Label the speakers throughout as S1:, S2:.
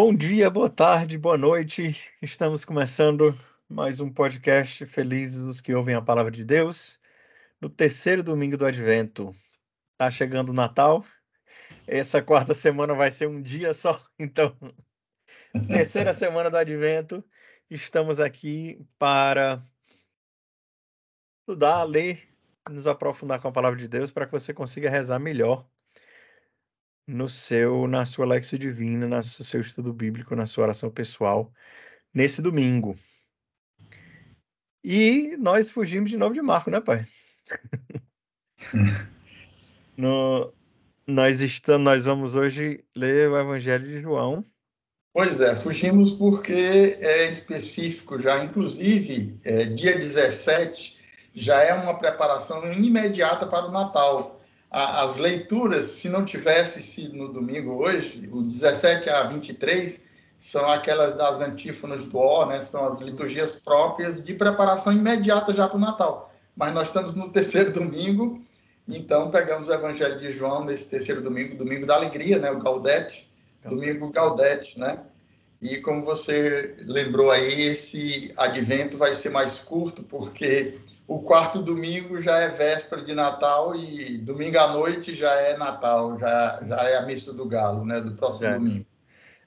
S1: Bom dia, boa tarde, boa noite. Estamos começando mais um podcast Felizes os que ouvem a palavra de Deus, no terceiro domingo do Advento. Tá chegando o Natal. Essa quarta semana vai ser um dia só, então, terceira semana do Advento. Estamos aqui para estudar, ler, nos aprofundar com a palavra de Deus para que você consiga rezar melhor no seu, na sua lexo divina, no seu estudo bíblico, na sua oração pessoal, nesse domingo. E nós fugimos de novo de Marco, né, pai? no, nós estamos, nós vamos hoje ler o Evangelho de João.
S2: Pois é, fugimos porque é específico já, inclusive, é, dia 17 já é uma preparação imediata para o Natal as leituras, se não tivesse sido no domingo hoje, o 17 a 23 são aquelas das antífonas do O, né? São as liturgias próprias de preparação imediata já para o Natal. Mas nós estamos no terceiro domingo, então pegamos o Evangelho de João nesse terceiro domingo, domingo da alegria, né? O Gaudete, domingo Gaudete, né? E como você lembrou aí, esse advento vai ser mais curto, porque o quarto domingo já é véspera de Natal e domingo à noite já é Natal, já, já é a missa do galo, né, do próximo é. domingo.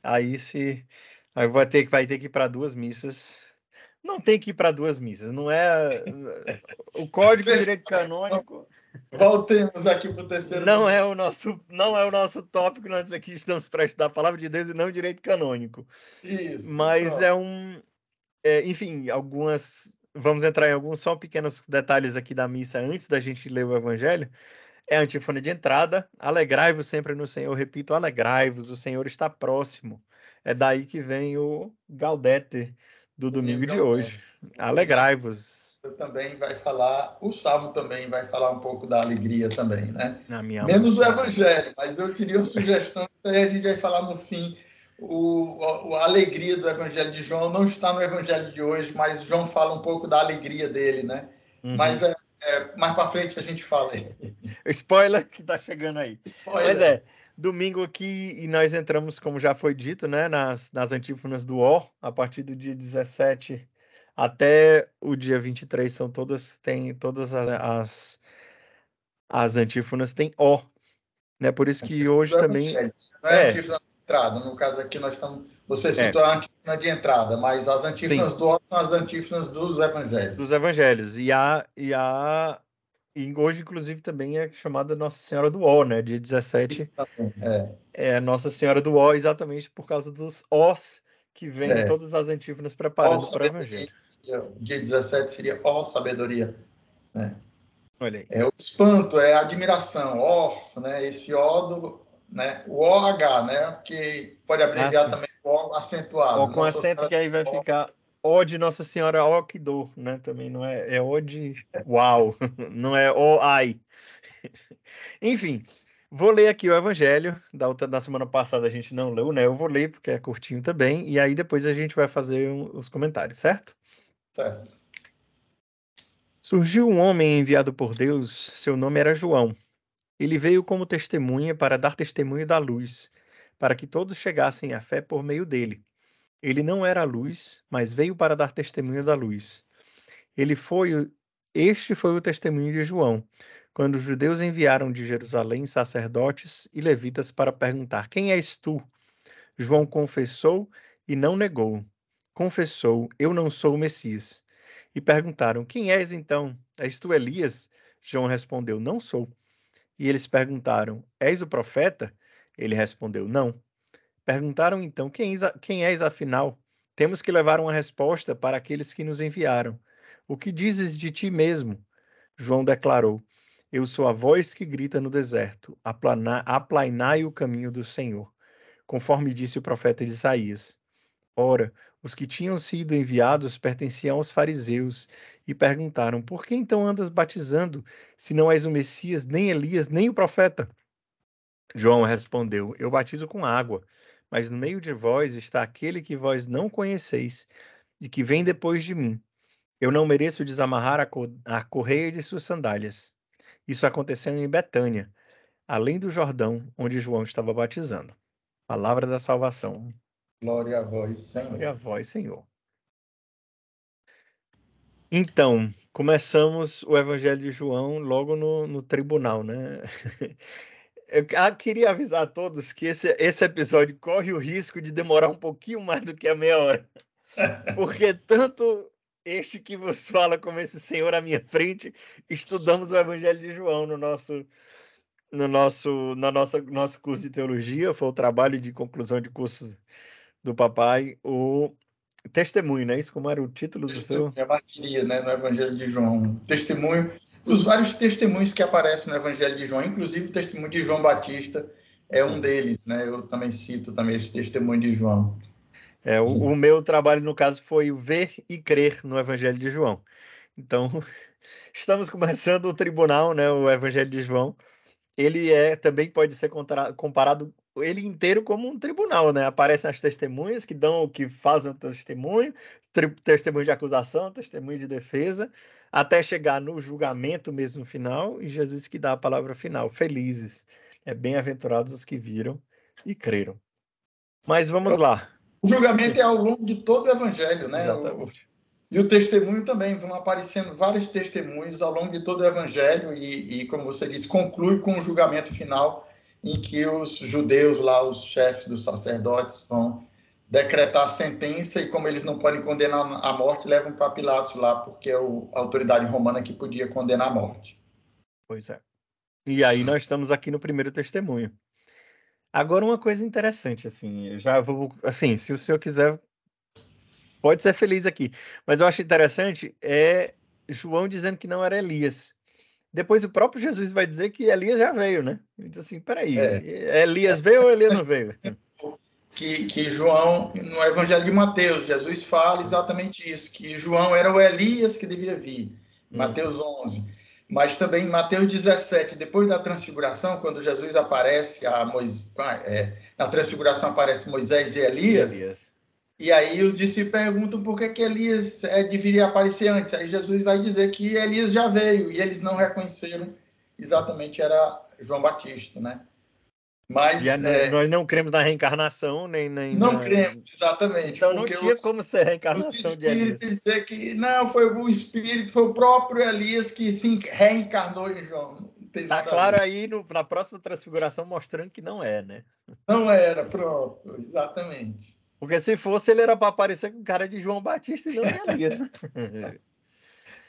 S1: Aí se aí vai ter que vai ter que ir para duas missas. Não tem que ir para duas missas, não é o Código de Direito Canônico.
S2: Voltemos aqui para o terceiro.
S1: Não é o nosso, não é o nosso tópico. Nós aqui estamos para estudar a palavra de Deus e não direito canônico. Isso. Mas pronto. é um, é, enfim, algumas vamos entrar em alguns só pequenos detalhes aqui da missa antes da gente ler o evangelho. É a antífona de entrada. Alegrai-vos sempre no Senhor. Repito, alegrai-vos, o Senhor está próximo. É daí que vem o Gaudete do domingo de hoje. Alegrai-vos.
S2: Também vai falar, o Salmo também vai falar um pouco da alegria também, né? Menos o Evangelho, mas eu teria uma sugestão, a gente vai falar no fim o, a, a, alegria do Evangelho de João não está no Evangelho de hoje, mas João fala um pouco da alegria dele, né? Uhum. Mas é, é mais para frente a gente fala aí.
S1: Spoiler que está chegando aí. Spoiler. Mas é, domingo aqui e nós entramos, como já foi dito, né, nas, nas antífonas do O, a partir do dia 17 até o dia 23 são todas tem todas as, as, as antífonas tem O, né? Por isso que hoje também
S2: é, é entrada. No caso aqui, nós estamos. Você citou é. a antífona de entrada, mas as antífonas Sim. do são as antífonas dos evangelhos.
S1: Dos evangelhos. E a. E a e hoje, inclusive, também é chamada Nossa Senhora do Ó, né? Dia 17 é. é Nossa Senhora do Ó, exatamente por causa dos Os que vem é. todas as antífonas preparando para o Evangelho.
S2: Dia 17 seria Ó Sabedoria. Né? Olha aí. É o espanto, é a admiração, ó, né? Esse ó do, né? O OH, né? Que pode abreviar ah, também o O acentuado.
S1: O com acento que aí vai o... ficar O de Nossa Senhora O que dor, né? Também não é, é O de Uau, não é O ai. Enfim, vou ler aqui o Evangelho. Da, outra, da semana passada a gente não leu, né? Eu vou ler porque é curtinho também. E aí depois a gente vai fazer um, os comentários, certo?
S2: Certo.
S1: Surgiu um homem enviado por Deus, seu nome era João. Ele veio como testemunha para dar testemunho da luz, para que todos chegassem à fé por meio dele. Ele não era a luz, mas veio para dar testemunho da luz. Ele foi este foi o testemunho de João, quando os judeus enviaram de Jerusalém sacerdotes e levitas para perguntar: Quem és tu? João confessou e não negou. Confessou: Eu não sou o Messias. E perguntaram: Quem és então? És tu Elias? João respondeu: Não sou. E eles perguntaram: És o profeta? Ele respondeu: Não. Perguntaram então: Quem, quem és afinal? Temos que levar uma resposta para aqueles que nos enviaram. O que dizes de ti mesmo? João declarou: Eu sou a voz que grita no deserto, aplainai o caminho do Senhor, conforme disse o profeta Isaías. Ora, os que tinham sido enviados pertenciam aos fariseus e perguntaram: Por que então andas batizando, se não és o Messias, nem Elias, nem o profeta? João respondeu: Eu batizo com água, mas no meio de vós está aquele que vós não conheceis e que vem depois de mim. Eu não mereço desamarrar a, co a correia de suas sandálias. Isso aconteceu em Betânia, além do Jordão, onde João estava batizando. Palavra da salvação.
S2: Glória a vós, Senhor.
S1: Glória a vós, Senhor. Então, começamos o Evangelho de João logo no, no tribunal, né? Eu ah, queria avisar a todos que esse, esse episódio corre o risco de demorar um pouquinho mais do que a meia hora. Porque tanto este que vos fala como esse senhor à minha frente, estudamos o Evangelho de João no nosso no nosso na nossa nosso curso de teologia, foi o trabalho de conclusão de cursos do papai, o testemunho, né? Isso como era o título do seu?
S2: É bateria, né, no Evangelho de João. Testemunho os vários testemunhos que aparecem no Evangelho de João, inclusive o testemunho de João Batista é um deles, né? Eu também cito também esse testemunho de João.
S1: É, o, o meu trabalho, no caso, foi ver e crer no Evangelho de João. Então, estamos começando o tribunal, né? O Evangelho de João. Ele é também pode ser comparado ele inteiro como um tribunal, né? Aparecem as testemunhas que dão, que fazem o testemunho, testemunho de acusação, testemunho de defesa, até chegar no julgamento mesmo final, e Jesus que dá a palavra final. Felizes, é bem-aventurados os que viram e creram. Mas vamos lá.
S2: O julgamento é ao longo de todo o evangelho, né?
S1: Exatamente.
S2: E o testemunho também, vão aparecendo vários testemunhos ao longo de todo o evangelho, e, e como você disse, conclui com o julgamento final, em que os judeus lá, os chefes dos sacerdotes, vão decretar a sentença e como eles não podem condenar a morte, levam para Pilatos lá, porque é a autoridade romana que podia condenar a morte.
S1: Pois é. E aí nós estamos aqui no primeiro testemunho. Agora uma coisa interessante, assim, já vou, assim, se o senhor quiser, pode ser feliz aqui, mas eu acho interessante é João dizendo que não era Elias. Depois o próprio Jesus vai dizer que Elias já veio, né? Ele diz assim, peraí, é. Elias veio ou Elias não veio?
S2: que, que João, no Evangelho de Mateus, Jesus fala exatamente isso, que João era o Elias que devia vir, hum. Mateus 11. Mas também em Mateus 17, depois da transfiguração, quando Jesus aparece, a Moisés, é, na transfiguração aparece Moisés e Elias, Elias. E aí os discípulos perguntam por que, que Elias é, deveria aparecer antes. Aí Jesus vai dizer que Elias já veio, e eles não reconheceram exatamente era João Batista, né?
S1: Mas é, nós não cremos na reencarnação, nem. nem
S2: não
S1: na...
S2: cremos, exatamente.
S1: Então não tinha os, como ser reencarnação
S2: de Elias. dizer que não, foi o espírito, foi o próprio Elias que se reencarnou em João.
S1: Tá claro aí no, na próxima transfiguração mostrando que não é, né?
S2: Não era, pronto, exatamente.
S1: Porque se fosse, ele era para aparecer com cara de João Batista e não de Elias. Né?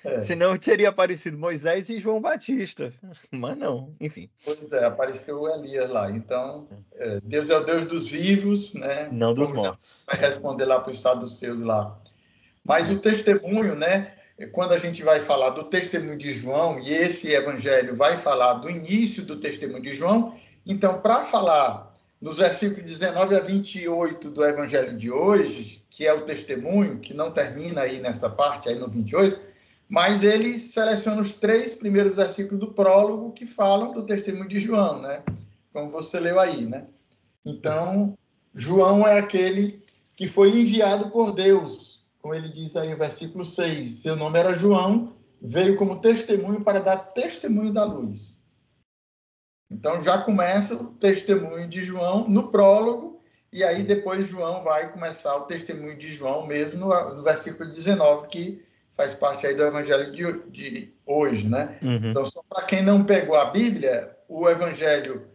S1: É. Senão teria aparecido Moisés e João Batista. Mas não, enfim.
S2: Pois é, apareceu Elias lá. Então, é, Deus é o Deus dos vivos, né?
S1: Não dos mortos.
S2: Vai responder lá para o estado dos seus lá. Mas o testemunho, né? Quando a gente vai falar do testemunho de João, e esse evangelho vai falar do início do testemunho de João, então, para falar nos versículos 19 a 28 do evangelho de hoje, que é o testemunho, que não termina aí nessa parte, aí no 28, mas ele seleciona os três primeiros versículos do prólogo que falam do testemunho de João, né? Como você leu aí, né? Então, João é aquele que foi enviado por Deus, como ele diz aí no versículo 6. Seu nome era João, veio como testemunho para dar testemunho da luz. Então já começa o testemunho de João no prólogo, e aí depois João vai começar o testemunho de João mesmo no, no versículo 19, que faz parte aí do evangelho de, de hoje, né? Uhum. Então, só para quem não pegou a Bíblia, o evangelho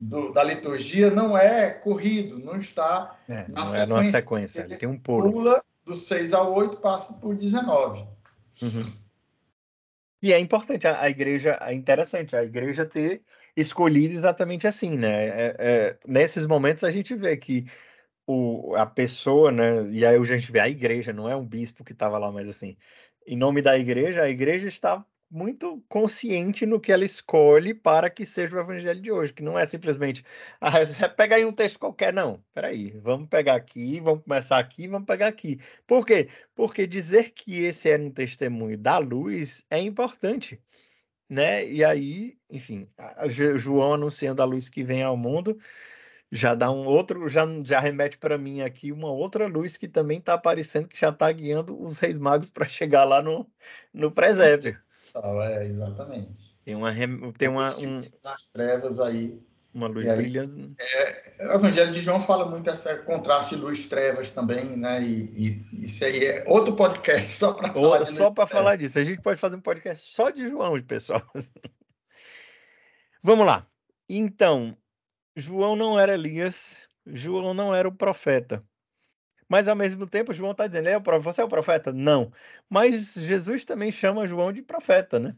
S2: do, da liturgia não é corrido, não está
S1: é, na não sequência. É numa sequência, ele tem um pulo.
S2: Pula do 6 ao 8, passa por 19.
S1: Uhum. E é importante, a, a, igreja, é interessante, a igreja ter escolhido exatamente assim, né? É, é, nesses momentos a gente vê que o, a pessoa, né? E aí a gente vê a igreja, não é um bispo que estava lá, mas assim, em nome da igreja, a igreja está muito consciente no que ela escolhe para que seja o evangelho de hoje, que não é simplesmente ah, pega aí um texto qualquer, não. Peraí, vamos pegar aqui, vamos começar aqui, vamos pegar aqui. Por quê? Porque dizer que esse era um testemunho da luz é importante, né? E aí, enfim, João anunciando a luz que vem ao mundo, já dá um outro, já, já remete para mim aqui uma outra luz que também está aparecendo, que já está guiando os reis magos para chegar lá no, no presépio.
S2: É, exatamente.
S1: Tem uma, tem uma um...
S2: nas trevas aí
S1: Uma luz aí, brilhando.
S2: É, o Evangelho de João fala muito esse contraste luz-trevas também, né? E, e, isso aí é outro podcast só para falar,
S1: só para falar disso. A gente pode fazer um podcast só de João, pessoal. Vamos lá. Então, João não era Elias, João não era o profeta. Mas ao mesmo tempo, João está dizendo: é, você é o profeta? Não. Mas Jesus também chama João de profeta, né?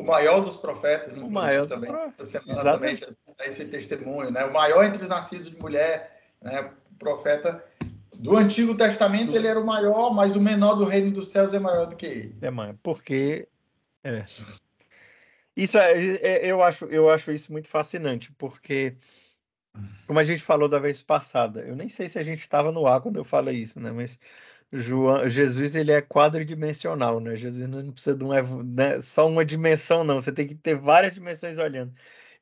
S2: O maior dos profetas,
S1: o maior
S2: também.
S1: Essa
S2: semana Exatamente. também esse testemunho, né? O maior entre os nascidos de mulher, né? O profeta do Antigo Testamento, ele era o maior, mas o menor do reino dos céus é maior do que ele.
S1: É maior, porque é. Isso é, é, eu acho, eu acho isso muito fascinante, porque como a gente falou da vez passada, eu nem sei se a gente estava no ar quando eu falei isso, né? Mas João, Jesus ele é quadridimensional, né? Jesus não precisa de uma, né? só uma dimensão, não. Você tem que ter várias dimensões olhando.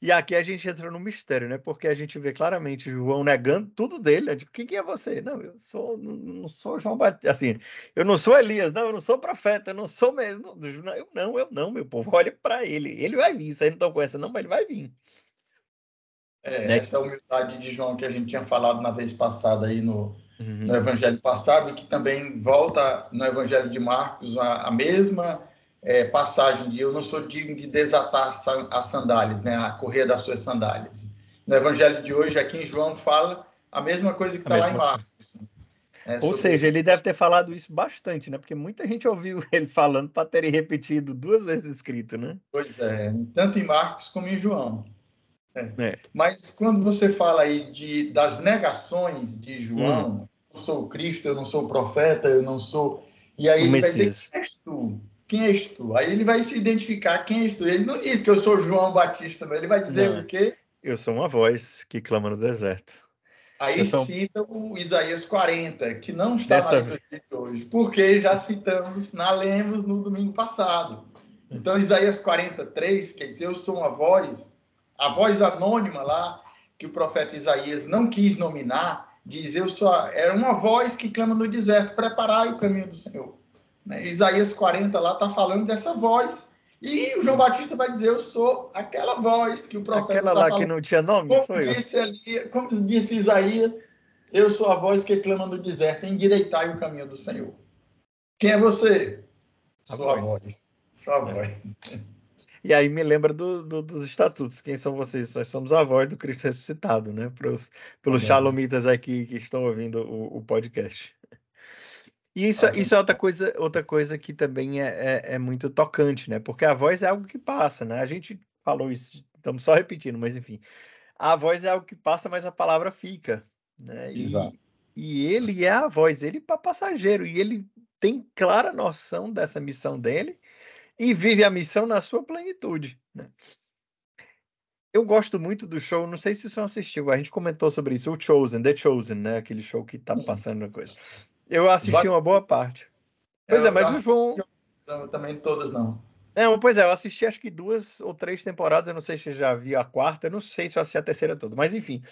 S1: E aqui a gente entra no mistério, né? Porque a gente vê claramente João negando tudo dele. Tipo, quem que é você? Não, eu sou, não sou João Batista. Assim, eu não sou Elias, não, eu não sou profeta, eu não sou mesmo. Eu não, eu não, meu povo. Olha para ele. Ele vai vir. Vocês não estão com essa, não, mas ele vai vir.
S2: É, né? Essa humildade de João que a gente tinha falado na vez passada aí no, uhum. no Evangelho passado, e que também volta no Evangelho de Marcos a, a mesma é, passagem de eu não sou digno de desatar as sandálias, né, a correr das suas sandálias. No Evangelho de hoje, aqui em João, fala a mesma coisa que está lá em Marcos.
S1: É, Ou seja, isso. ele deve ter falado isso bastante, né? Porque muita gente ouviu ele falando para terem repetido duas vezes escrito, né?
S2: Pois é, tanto em Marcos como em João. É. É. Mas quando você fala aí de, das negações de João, hum. eu sou o Cristo, eu não sou o profeta, eu não sou. E aí o ele Messias. vai dizer: quem és tu? Quem és tu? Aí ele vai se identificar quem és tu. Ele não diz que eu sou João Batista, não. Ele vai dizer não. o quê?
S1: Eu sou uma voz que clama no deserto.
S2: Aí sou... cita o Isaías 40, que não está Dessa... na de hoje, porque já citamos na Lemos no domingo passado. Então, Isaías 43, quer dizer, eu sou uma voz a voz anônima lá, que o profeta Isaías não quis nominar, diz: Eu sou. Era uma voz que clama no deserto: preparai o caminho do Senhor. Né? Isaías 40 lá está falando dessa voz. E o João Batista vai dizer: Eu sou aquela voz que o profeta.
S1: Aquela tá lá falando. que não tinha nome?
S2: Como, foi disse, ali, como disse Isaías: Eu sou a voz que clama no deserto: endireitai o caminho do Senhor. Quem é você?
S1: A Sua voz. voz. Sua voz. E aí me lembra do, do, dos estatutos. Quem são vocês? Nós somos a voz do Cristo ressuscitado, né? Pros, pelos xalomitas aqui que estão ouvindo o, o podcast. E isso, isso é outra coisa, outra coisa que também é, é, é, muito tocante, né? Porque a voz é algo que passa, né? A gente falou isso, estamos só repetindo, mas enfim. A voz é algo que passa, mas a palavra fica. Né?
S2: Exato.
S1: E, e ele é a voz, ele para passageiro, e ele tem clara noção dessa missão dele e vive a missão na sua plenitude. Né? Eu gosto muito do show, não sei se você assistiu, a gente comentou sobre isso, o Chosen, The Chosen, né? Aquele show que tá passando na coisa. Eu assisti uma boa parte. Pois é, mas o João.
S2: Também todas não.
S1: Não, pois é, eu assisti acho que duas ou três temporadas, eu não sei se já vi a quarta, eu não sei se eu assisti a terceira toda, mas enfim.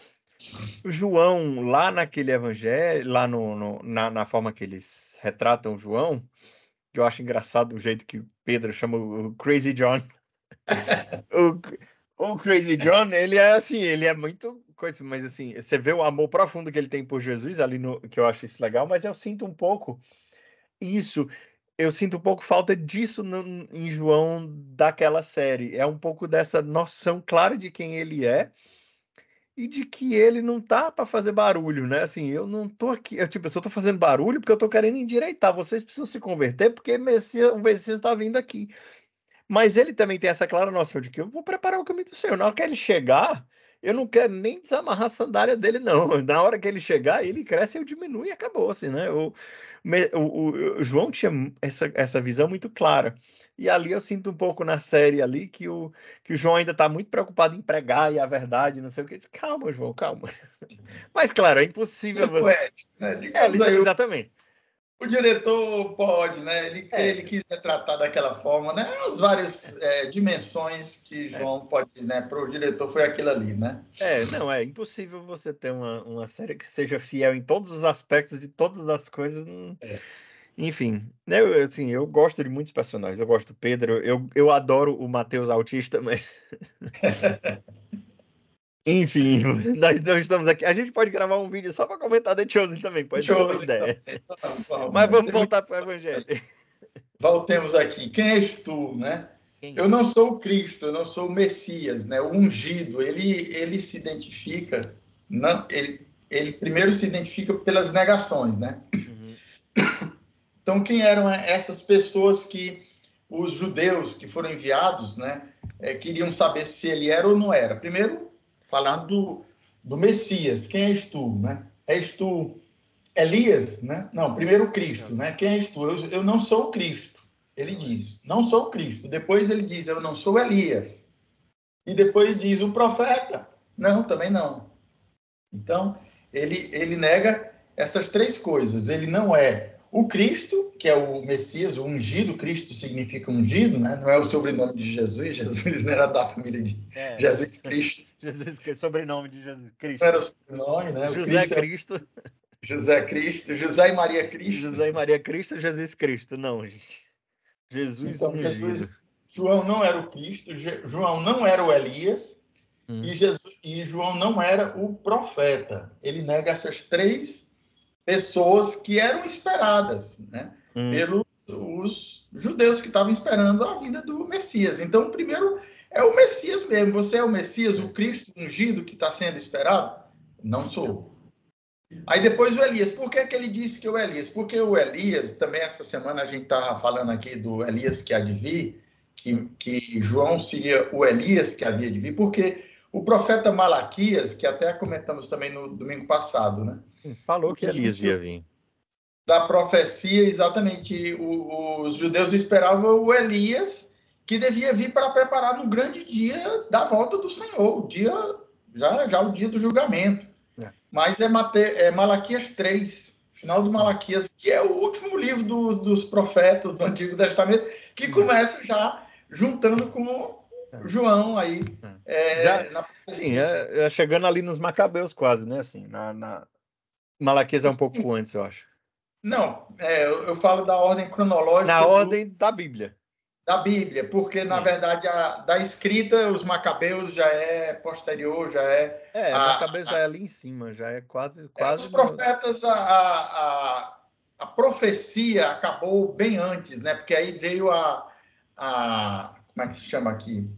S1: O João, lá naquele evangelho, lá no, no na, na forma que eles retratam o João, que eu acho engraçado o jeito que Pedro chama o Crazy John. o, o Crazy John, ele é assim, ele é muito coisa, mas assim, você vê o amor profundo que ele tem por Jesus ali no que eu acho isso legal, mas eu sinto um pouco isso, eu sinto um pouco falta disso no, em João daquela série. É um pouco dessa noção clara de quem ele é e de que ele não tá para fazer barulho, né? Assim, eu não tô aqui, eu, tipo, eu só tô fazendo barulho porque eu tô querendo endireitar. Vocês precisam se converter porque Messias, o Messias está vindo aqui. Mas ele também tem essa clara noção de que eu vou preparar o caminho do Senhor. Na hora que ele chegar, eu não quero nem desamarrar a sandália dele, não. Na hora que ele chegar, ele cresce, eu diminuo e acabou, assim, né? O, o, o, João tinha essa, essa visão muito clara. E ali eu sinto um pouco na série ali que o, que o João ainda está muito preocupado em pregar e a verdade, não sei o que. Calma, João, calma. Mas, claro, é impossível
S2: Isso é você. É, né?
S1: é, exatamente.
S2: O diretor pode, né? Ele, é. ele quis retratar daquela forma, né? As várias é, dimensões que é. João é. pode, né? Para o diretor foi aquilo ali, né?
S1: É, não, é impossível você ter uma, uma série que seja fiel em todos os aspectos de todas as coisas. É. Enfim, né, eu, assim, eu gosto de muitos personagens. Eu gosto do Pedro, eu, eu adoro o Matheus Autista, mas. Enfim, nós não estamos aqui. A gente pode gravar um vídeo só para comentar The Chosen também, pode ser uma ideia. Mas vamos voltar para o Evangelho.
S2: Voltemos aqui. Quem és tu, né? Eu não sou o Cristo, eu não sou o Messias, né? O ungido. Ele, ele se identifica, não, ele, ele primeiro se identifica pelas negações, né? Uhum. Então, quem eram essas pessoas que os judeus que foram enviados, né, é, queriam saber se ele era ou não era? Primeiro, falando do, do Messias. Quem és tu, né? És tu Elias, né? Não, primeiro Cristo, né? Quem és tu? Eu, eu não sou o Cristo. Ele diz, não sou o Cristo. Depois ele diz, eu não sou Elias. E depois diz, o profeta. Não, também não. Então, ele, ele nega essas três coisas. Ele não é o Cristo, que é o Messias, o ungido, Cristo significa ungido, né? não é o sobrenome de Jesus, Jesus não era da família de é, Jesus Cristo.
S1: Jesus, que é sobrenome de Jesus Cristo.
S2: Não era o sobrenome, né?
S1: José Cristo. Cristo.
S2: José Cristo, José e Maria Cristo.
S1: José e Maria Cristo, Jesus Cristo, não, gente. Jesus então, Jesus,
S2: João não era o Cristo, João não era o Elias hum. e, Jesus, e João não era o profeta. Ele nega essas três pessoas que eram esperadas, né? Hum. Pelos os judeus que estavam esperando a vinda do Messias. Então, primeiro é o Messias mesmo. Você é o Messias, o Cristo ungido que está sendo esperado? Não sou. Aí depois o Elias. Por que, que ele disse que o Elias? Porque o Elias, também essa semana a gente estava falando aqui do Elias que há de vir, que, que João seria o Elias que havia de vir, porque o profeta Malaquias, que até comentamos também no domingo passado, né?
S1: Falou que Elias ia vir.
S2: Da profecia, exatamente. O, os judeus esperavam o Elias, que devia vir para preparar no grande dia da volta do Senhor, o dia já, já o dia do julgamento. Mas é, Mate, é Malaquias 3, final do Malaquias, que é o último livro do, dos profetas do Antigo Testamento, que hum. começa já juntando com é. João aí.
S1: É, já, na... Sim, é, é, chegando ali nos Macabeus quase, né? Assim, na, na... Malaquias é um pouco antes, eu acho.
S2: Não, é, eu, eu, falo da ordem cronológica.
S1: Na do... ordem da Bíblia
S2: da Bíblia, porque na verdade a, da escrita os Macabeus já é posterior, já é.
S1: É, a, Macabeus a, já é ali em cima, já é quase. Quase
S2: é, os profetas, a, a, a, profecia acabou bem antes, né? Porque aí veio a, a. Como é que se chama aqui?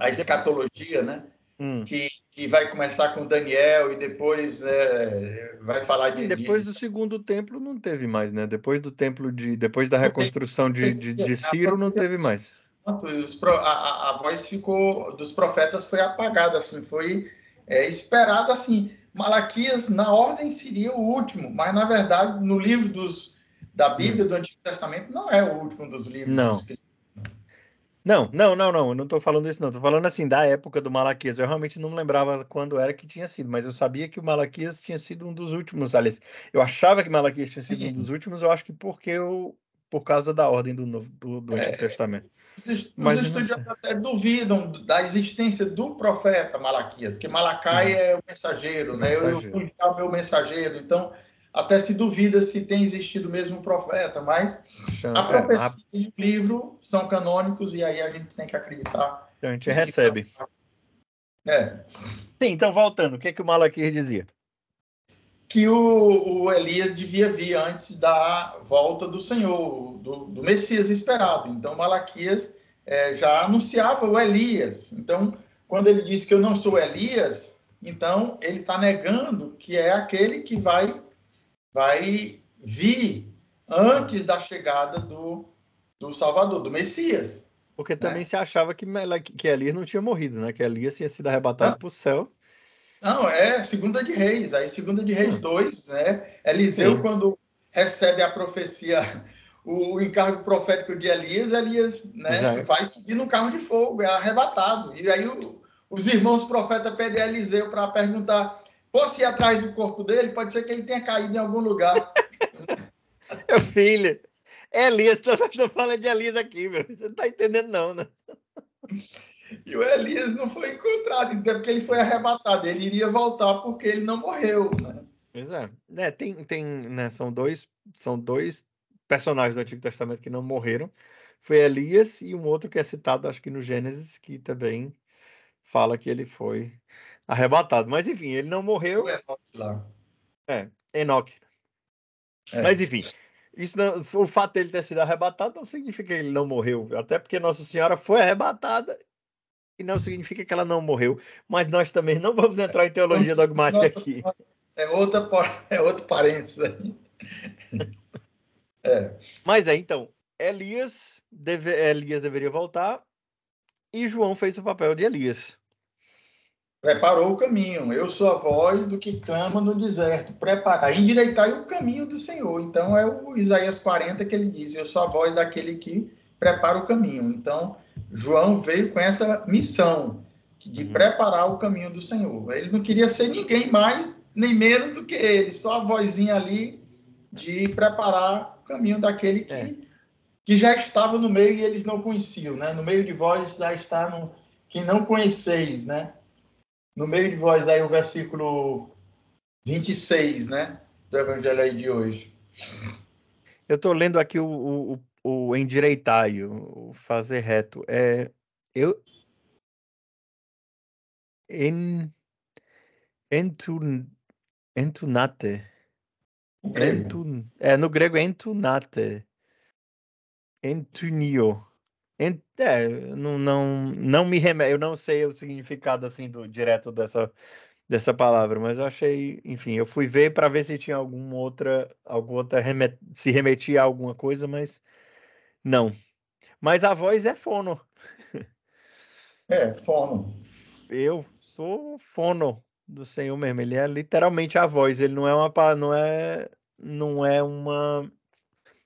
S2: A escatologia, né? hum. que, que vai começar com Daniel e depois é, vai falar de.
S1: E depois
S2: de...
S1: do segundo templo não teve mais, né? Depois do templo de. Depois da reconstrução de, de, de Ciro, não teve mais.
S2: A, a, voz ficou dos profetas foi apagada, assim, foi é, esperada assim. Malaquias, na ordem, seria o último, mas na verdade, no livro dos, da Bíblia, hum. do Antigo Testamento, não é o último dos livros
S1: não. escritos. Não, não, não, não, eu não estou falando isso, não. Estou falando assim, da época do Malaquias. Eu realmente não lembrava quando era que tinha sido, mas eu sabia que o Malaquias tinha sido um dos últimos, aliás. Eu achava que Malaquias tinha sido um dos últimos, eu acho que porque eu, por causa da ordem do, novo, do, do Antigo é, Testamento.
S2: Os, mas os estudiosos até duvidam da existência do profeta Malaquias, que Malacai é o mensageiro, né? Mensageiro. Eu fui o meu mensageiro, então até se duvida se tem existido mesmo um profeta, mas a profecia e o livro são canônicos e aí a gente tem que acreditar.
S1: Então a gente recebe.
S2: É.
S1: Sim, então voltando, o que, é que o Malaquias dizia?
S2: Que o, o, Elias devia vir antes da volta do Senhor, do, do Messias esperado. Então Malaquias é, já anunciava o Elias. Então, quando ele diz que eu não sou Elias, então ele está negando que é aquele que vai vai vir antes da chegada do, do Salvador, do Messias.
S1: Porque também né? se achava que, que Elias não tinha morrido, né? Que Elias tinha sido arrebatado ah. para o céu.
S2: Não, é segunda de Reis, aí segunda de Reis 2, hum. né? Eliseu, Sim. quando recebe a profecia, o, encargo profético de Elias, Elias né, vai subir no carro de fogo, é arrebatado. E aí o, os irmãos profetas pedem a Eliseu para perguntar Posso ir atrás do corpo dele? Pode ser que ele tenha caído em algum lugar.
S1: meu filho, é Elias, você está falando de Elias aqui, meu. Você não está entendendo, não, né?
S2: E o Elias não foi encontrado, então, porque ele foi arrebatado. Ele iria voltar porque ele não morreu, né?
S1: Pois é. é tem, tem, né, são, dois, são dois personagens do Antigo Testamento que não morreram. Foi Elias e um outro que é citado, acho que no Gênesis, que também fala que ele foi arrebatado. Mas enfim, ele não morreu.
S2: O Enoque lá.
S1: É, Enoque.
S2: É.
S1: Mas enfim, isso não- o fato dele ter sido arrebatado não significa que ele não morreu. Até porque Nossa Senhora foi arrebatada e não significa que ela não morreu. Mas nós também não vamos entrar em teologia dogmática
S2: Nossa
S1: aqui.
S2: Senhora, É, outra, é outro parênteses aí. É,
S1: Mas é, então, Elias, deve- Elias deveria voltar e João fez o papel de Elias.
S2: Preparou o caminho. Eu sou a voz do que clama no deserto. Preparar, endireitar o caminho do Senhor. Então é o Isaías 40 que ele diz: Eu sou a voz daquele que prepara o caminho. Então João veio com essa missão de
S1: Uhum.
S2: preparar o caminho do Senhor. Ele não queria ser ninguém mais nem menos do que ele, só a vozinha ali de preparar o caminho daquele que,
S1: É.
S2: que já estava no meio e eles não conheciam, né? No meio de vós já está no que não conheceis, né? No meio de vós aí o versículo 26, né? Do evangelho aí de hoje.
S1: Eu estou lendo aqui o, o, o- o endireitar, e o, fazer reto. É, eu. En, entun, entunate.
S2: Grego.
S1: Entun, é, no grego é entunate. Entunio. É, não, não, não me remete, eu não sei o significado assim do direto dessa, dessa palavra, mas eu achei, enfim, eu fui ver para ver se tinha alguma outra, alguma outra remet, se remetia a alguma coisa, mas não. Mas a voz é fono.
S2: É, fono.
S1: Eu sou fono do Senhor mesmo. Ele é literalmente a voz. Ele não é uma, não é, não é uma,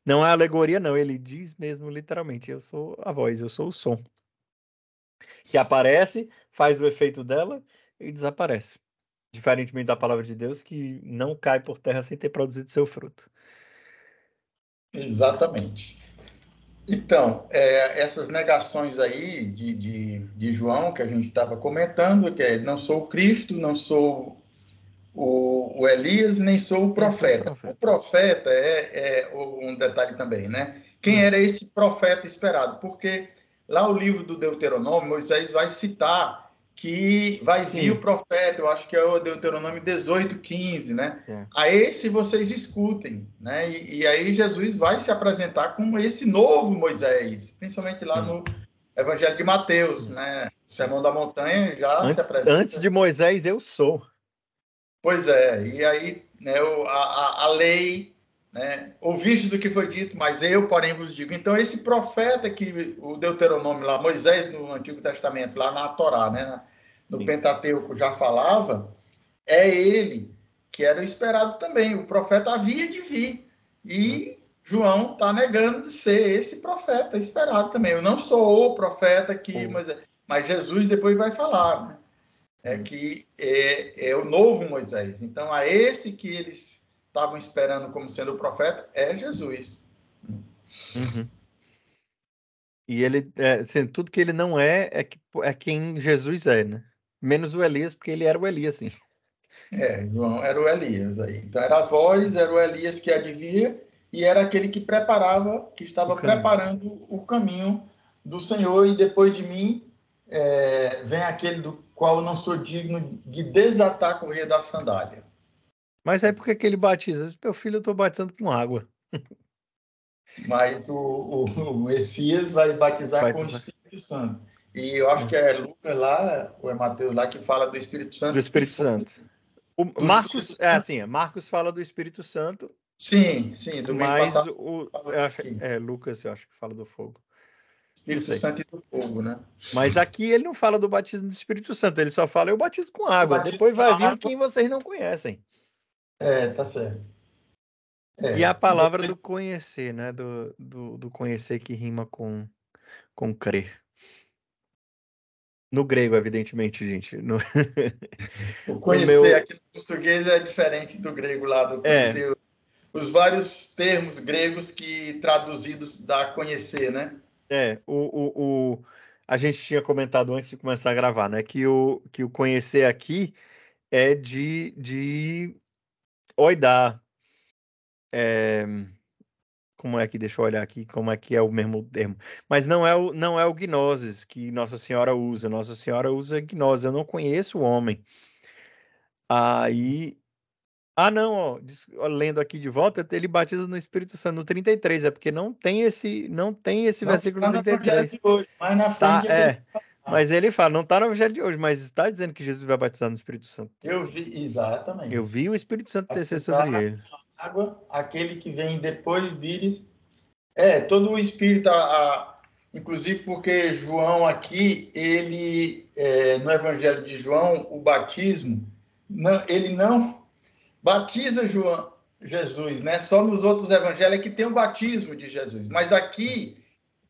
S1: não é alegoria, não. Ele diz mesmo literalmente: eu sou a voz, eu sou o som que aparece, faz o efeito dela e desaparece. Diferentemente da palavra de Deus, que não cai por terra sem ter produzido seu fruto.
S2: Exatamente. Então, é, essas negações aí de, de, de João, que a gente estava comentando, que é não sou o Cristo, não sou o, o Elias, nem sou o profeta. O profeta é, é um detalhe também, né? Quem era esse profeta esperado? Porque lá o livro do Deuteronômio, Moisés vai citar que vai vir
S1: Sim.
S2: o profeta, eu acho que é o Deuteronômio 18, 15, né?
S1: É.
S2: A esse vocês escutem, né? E, e aí Jesus vai se apresentar como esse novo Moisés, principalmente lá
S1: Sim.
S2: no Evangelho de Mateus,
S1: Sim.
S2: né? O Sermão da Montanha já se
S1: Antes,
S2: apresenta.
S1: antes de Moisés, eu sou.
S2: Pois é, e aí né, o- a, a, lei, né, ouvistes o que foi dito, mas eu, porém, vos digo. Então, esse profeta que o Deuteronômio lá, Moisés no Antigo Testamento, lá na Torá, né, no
S1: Sim.
S2: Pentateuco já falava, é ele que era o esperado também. O profeta havia de vir. E João está negando de ser esse profeta esperado também. Eu não sou o profeta que. Mas, mas Jesus depois vai falar, né? É que é, é o novo Moisés. Então, a esse que eles estavam esperando como sendo o profeta é Jesus.
S1: Uhum. E ele, é, assim, tudo que ele não é, é, que, é quem Jesus é, né? Menos o Elias, porque ele era o Elias, sim.
S2: É, João era o Elias aí. Então, era a voz, era o Elias que advia e era aquele que preparava, que estava
S1: O
S2: preparando o caminho do Senhor. E depois de mim é, vem aquele do qual eu não sou digno de desatar a correia da sandália.
S1: Mas aí por que que ele batiza? Meu filho, eu estou batizando com água.
S2: Mas o, o, o Messias vai batizar com o
S1: Batizar.
S2: Espírito Santo. E eu acho que é Lucas lá, ou é Mateus lá, que fala do Espírito Santo.
S1: Do Espírito Santo. O
S2: Do
S1: Marcos,
S2: Espírito
S1: é
S2: Santo.
S1: assim, é, Marcos fala do Espírito Santo,
S2: Sim, sim, do
S1: mas
S2: passado,
S1: o, é, Lucas, eu acho que fala do fogo.
S2: Espírito. Santo e do fogo, né?
S1: Mas aqui ele não fala do batismo do Espírito Santo, ele só fala eu batizo com água. Depois vai vir
S2: água.
S1: quem vocês não conhecem.
S2: É, tá certo. É,
S1: E a palavra do conhecer, né? Do, do, do conhecer que rima com, com crer. No grego, evidentemente, gente. No-
S2: O conhecer
S1: meu-
S2: aqui no português é diferente do grego lá, do
S1: É.
S2: Os vários termos gregos que traduzidos dá conhecer, né?
S1: É, o, o, o, a gente tinha comentado antes de começar a gravar, né? Que o, que o conhecer aqui é de, de oidar. É, como é que, deixa eu olhar aqui, como é que é o mesmo termo. Mas não é o, não é o gnoses que Nossa Senhora usa. Nossa Senhora usa gnose. Eu não conheço o homem. Aí. Ah, não, ó, lendo aqui de volta, ele batiza no Espírito Santo no 33, é porque não tem esse, não tem esse não versículo no 33. De hoje, mas na tá, frente é. Mas ele fala, não está no Evangelho de hoje, mas está dizendo que Jesus vai batizar no Espírito Santo.
S2: Eu vi, exatamente.
S1: Eu vi o Espírito Santo descer sobre ele.
S2: Água, aquele que vem depois vires. É, todo o Espírito, a, a, inclusive porque João aqui, ele, é, no Evangelho de João, o batismo, não, ele não batiza João, Jesus, né? Só nos outros evangelhos é que tem o batismo de Jesus. Mas aqui,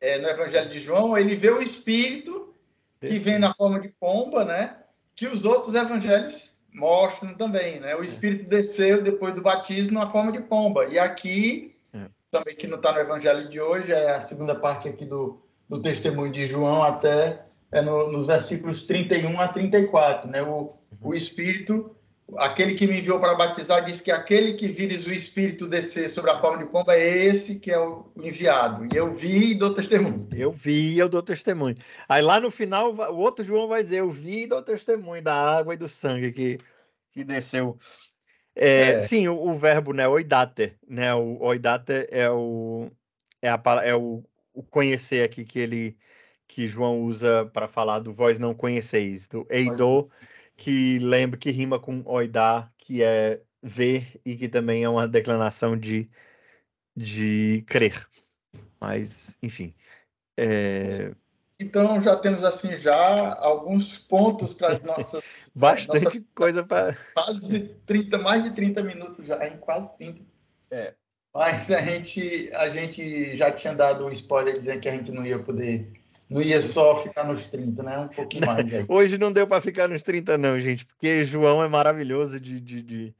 S2: é, no Evangelho de João, ele vê o Espírito que vem na forma de pomba, né? Que os outros evangelhos mostram também, né? O é. Espírito desceu depois do batismo na forma de pomba. E aqui, é. também que não está no evangelho de hoje, é a segunda parte aqui do, do testemunho de João, até é no, nos versículos 31 a 34, né? O, o uhum. Espírito aquele que me enviou para batizar disse que aquele que vires o Espírito descer sobre a forma de pomba é esse que é o enviado. E eu vi e dou testemunho.
S1: Eu vi e eu dou testemunho. Aí lá no final, o outro João vai dizer: Eu vi e dou testemunho da água e do sangue que, que desceu. É, é. Sim, o, o, verbo, né? Oidate, né? O oidate é o é, a, é o, o conhecer aqui que ele que João usa para falar do vós não conheceis, do eidô, que lembra que rima com oidar, que é ver e que também é uma declinação de, de crer. Mas, enfim. É...
S2: Então já temos assim já alguns pontos para as nossas.
S1: Bastante nossa, coisa para.
S2: Quase 30, mais de 30 minutos já, em quase 30. É. Mas a gente, a gente já tinha dado o spoiler dizendo que a gente não ia poder não ia só ficar nos 30, né? Um pouquinho mais. Aí.
S1: Hoje não deu para ficar nos 30, não, gente, porque João é maravilhoso de, de, de,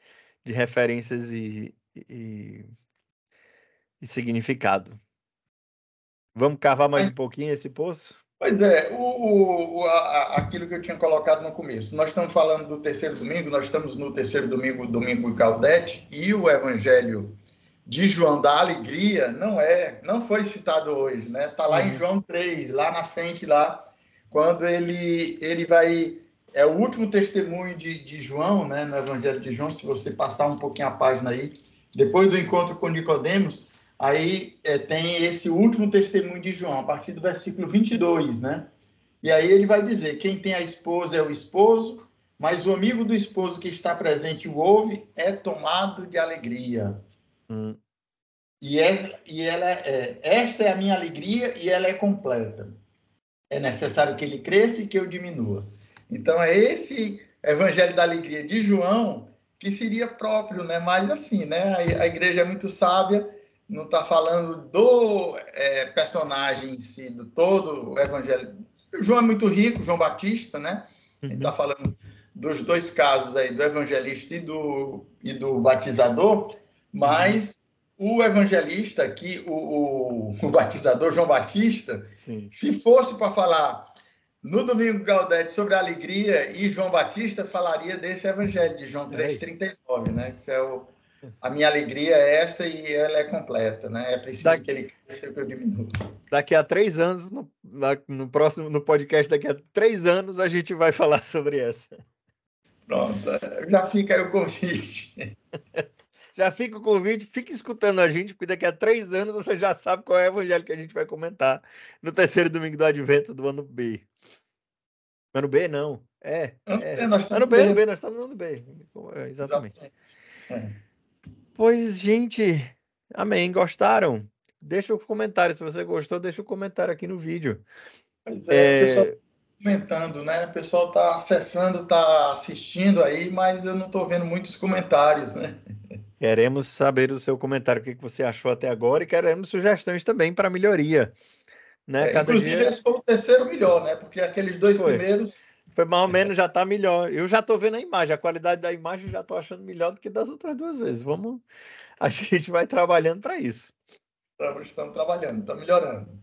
S1: de referências e, e, e, significado. Vamos cavar mais Mas, um pouquinho esse poço?
S2: Pois é, o, o, a, aquilo que eu tinha colocado no começo. Nós estamos falando do terceiro domingo, nós estamos no terceiro domingo, domingo de Gaudete, e o Evangelho de João da alegria não é, não foi citado hoje, né? Está lá em João 3, lá na frente lá, quando ele ele vai é o último testemunho de, de João, né, no Evangelho de João, se você passar um pouquinho a página aí, depois do encontro com Nicodemos, aí é, tem esse último testemunho de João, a partir do versículo 22, né? E aí ele vai dizer: quem tem a esposa é o esposo, mas o amigo do esposo que está presente o ouve é tomado de alegria. Hum. E, é, e ela é, esta é a minha alegria e ela é completa. É necessário que ele cresça e que eu diminua. Então é esse evangelho da alegria de João que seria próprio, né? Mas assim, né? A, a igreja é muito sábia, não está falando do é, personagem em si, do todo o evangelho. O João é muito rico, João Batista, né? Uhum. Ele está falando dos dois casos aí, do evangelista e do, e do batizador, mas o evangelista aqui, o, o, o batizador João Batista, Sim. se fosse para falar no domingo Gaudete sobre a alegria e João Batista falaria desse evangelho de João 3,39, né? Que é o, a minha alegria é essa e ela é completa, né? É preciso daqui, que ele cresça que eu diminua.
S1: Daqui a três anos, no, no próximo no podcast, daqui a três anos, a gente vai falar sobre essa.
S2: Pronto, já fica aí o convite.
S1: Já fica o convite, fique escutando a gente, porque daqui a três anos você já sabe qual é o evangelho que a gente vai comentar no terceiro domingo do Advento do ano B. Ano B, não. É. é. é nós ano B, ano B, nós estamos no ano B. É, exatamente. exatamente. É. Pois, gente, amém. Gostaram? Deixa o um comentário. Se você gostou, deixa o um comentário aqui no vídeo.
S2: Pois é, é... pessoal comentando, né? O pessoal está acessando, está assistindo aí, mas eu não estou vendo muitos comentários, né?
S1: Queremos saber o seu comentário, o que você achou até agora, e queremos sugestões também para melhoria. Né?
S2: É, inclusive, dia... esse foi o terceiro melhor, né? Porque aqueles dois foi. primeiros.
S1: Foi mais ou menos, já está melhor. Eu já estou vendo a imagem, a qualidade da imagem já estou achando melhor do que das outras duas vezes. Vamos. A gente vai trabalhando para isso.
S2: Estamos, estamos trabalhando, estamos melhorando.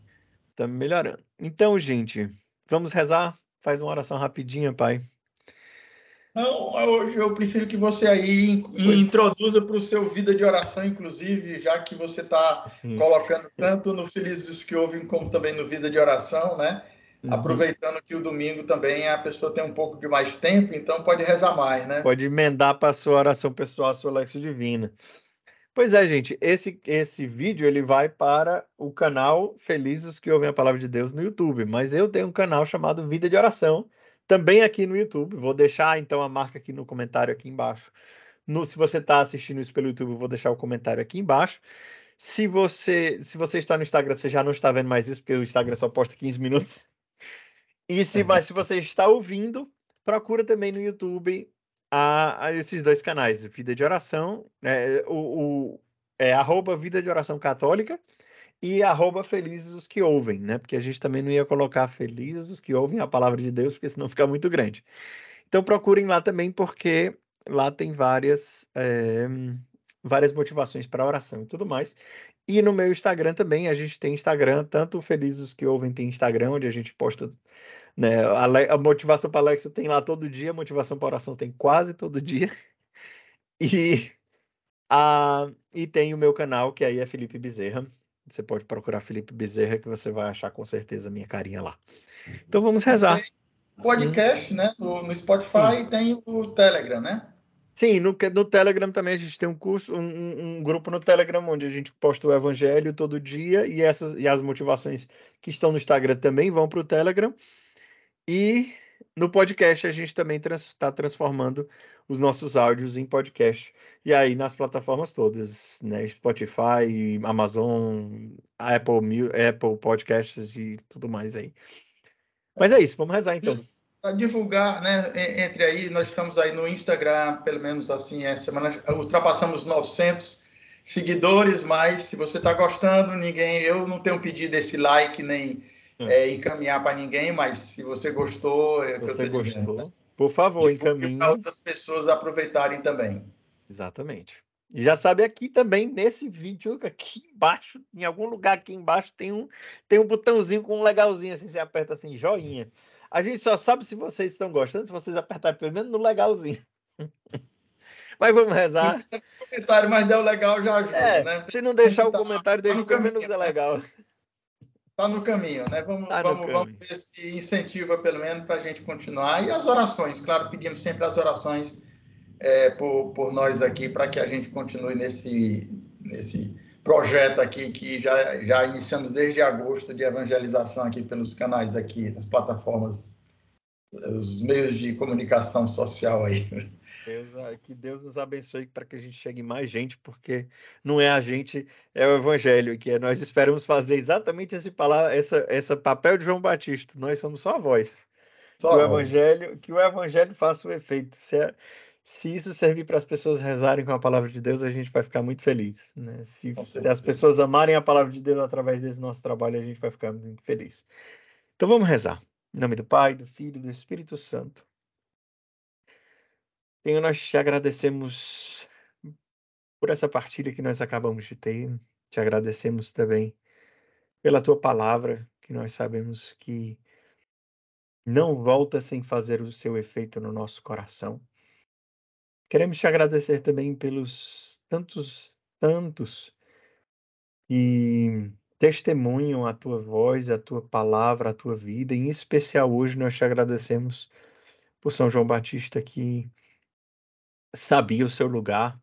S1: Estamos melhorando. Então, gente, vamos rezar? Faz uma oração rapidinha, pai.
S2: Não, hoje eu prefiro que você aí pois. introduza para o seu vida de oração, inclusive, já que você está colocando tanto no Felizes que Ouvem como também no Vida de Oração, né? Uhum. Aproveitando que o domingo também a pessoa tem um pouco de mais tempo, então pode rezar mais, né?
S1: Pode emendar para a sua oração pessoal, a sua Lexo Divina. Pois é, gente, esse, esse vídeo ele vai para o canal Felizes que Ouvem a Palavra de Deus no YouTube, mas eu tenho um canal chamado Vida de Oração, também aqui no YouTube. Vou deixar então a marca aqui no comentário aqui embaixo. No, se você está assistindo isso pelo YouTube, vou deixar o comentário aqui embaixo. Se você, se você está no Instagram, você já não está vendo mais isso, porque o Instagram só posta 15 minutos. E se, mas se você está ouvindo, procura também no YouTube a, a esses dois canais, Vida de Oração, é, o, o, é arroba Vida de Oração Católica e arroba Felizes os que ouvem, né? Porque a gente também não ia colocar Felizes os que ouvem a palavra de Deus, porque senão fica muito grande. Então procurem lá também, porque lá tem várias, é, várias motivações para oração e tudo mais. E no meu Instagram também, a gente tem Instagram, tanto Felizes os que ouvem tem Instagram, onde a gente posta né? A, a motivação para Alex tem lá todo dia, a motivação para oração tem quase todo dia. E, a, e tem o meu canal, que aí é Felipe Bezerra. Você pode procurar Felipe Bezerra, que você vai achar com certeza a minha carinha lá. Então vamos rezar.
S2: Podcast, hum. né? No, no Spotify Sim. tem o Telegram, né?
S1: Sim, no, no Telegram também a gente tem um curso, um, um, grupo no Telegram onde a gente posta o Evangelho todo dia e essas e as motivações que estão no Instagram também vão para o Telegram. E no podcast a gente também está trans, tá transformando os nossos áudios em podcast. E aí nas plataformas todas, né? Spotify, Amazon, Apple, Apple Podcasts e tudo mais aí. Mas é isso, vamos rezar então.
S2: Para divulgar, né? Entre aí, nós estamos aí no Instagram, pelo menos assim, é semana ultrapassamos 900 seguidores, mas se você está gostando, ninguém, eu não tenho pedido esse like nem é, encaminhar para ninguém, mas se você gostou, é
S1: você gostou, dizendo, né? por favor, encaminhe para
S2: outras pessoas aproveitarem também.
S1: Exatamente. E já sabe aqui também nesse vídeo aqui embaixo, em algum lugar aqui embaixo tem um tem um botãozinho com um legalzinho assim, você aperta assim, joinha. A gente só sabe se vocês estão gostando se vocês apertarem pelo menos no legalzinho. Mas vamos rezar.
S2: comentário, mas deu legal já ajuda,
S1: é,
S2: né?
S1: Se não deixar o comentário, deixa pelo menos é legal.
S2: Está no caminho, né? Vamos, tá vamos, vamos ver se incentiva pelo menos para a gente continuar. E as orações, claro, pedimos sempre as orações é, por, por nós aqui para que a gente continue nesse, nesse projeto aqui que já, já iniciamos desde agosto de evangelização aqui pelos canais aqui, nas plataformas, os meios de comunicação social aí.
S1: Deus, ah, que Deus nos abençoe para que a gente chegue mais gente, porque não é a gente, é o Evangelho, que é, nós esperamos fazer exatamente esse palavra, essa, essa papel de João Batista. Nós somos só a voz. Só que, o Evangelho, que o Evangelho faça o efeito. Se, é, se isso servir para as pessoas rezarem com a palavra de Deus, a gente vai ficar muito feliz. Né? Se, se as pessoas amarem a palavra de Deus através desse nosso trabalho, a gente vai ficar muito feliz. Então vamos rezar. Em nome do Pai, do Filho e do Espírito Santo. Senhor, nós te agradecemos por essa partilha que nós acabamos de ter. Te agradecemos também pela tua palavra, que nós sabemos que não volta sem fazer o seu efeito no nosso coração. Queremos te agradecer também pelos tantos, tantos que testemunham a tua voz, a tua palavra, a tua vida. Em especial hoje nós te agradecemos por São João Batista que sabia o seu lugar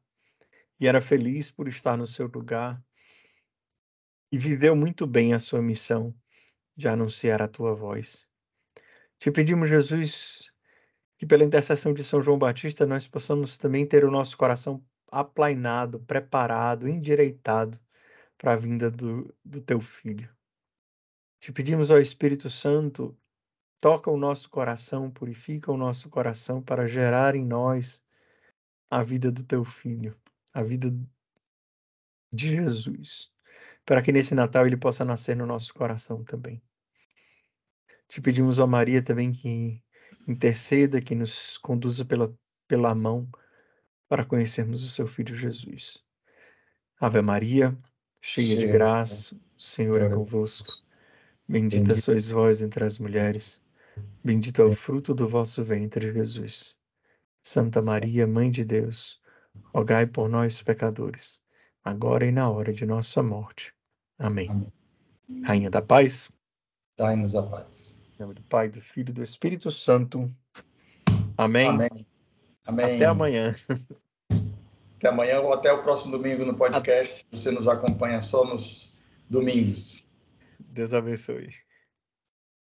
S1: e era feliz por estar no seu lugar e viveu muito bem a sua missão de anunciar a tua voz. Te pedimos, Jesus, que pela intercessão de São João Batista nós possamos também ter o nosso coração aplainado, preparado, endireitado para a vinda do, do teu filho. Te pedimos ao Espírito Santo, toca o nosso coração, purifica o nosso coração para gerar em nós a vida do teu filho, a vida de Jesus, para que nesse Natal ele possa nascer no nosso coração também. Te pedimos, ó Maria, também que interceda, que nos conduza pela, pela mão para conhecermos o seu filho Jesus. Ave Maria, cheia de graça, o Senhor é convosco. Bendita sois vós entre as mulheres, bendito é o fruto do vosso ventre, Jesus. Santa Maria, Mãe de Deus, rogai por nós, pecadores, agora e na hora de nossa morte. Amém. Amém. Rainha da Paz,
S2: dai-nos a paz.
S1: Em nome do Pai, do Filho e do Espírito Santo. Amém.
S2: Amém. Amém.
S1: Até amanhã.
S2: Até amanhã ou até o próximo domingo no podcast, se você nos acompanha só nos domingos.
S1: Deus abençoe.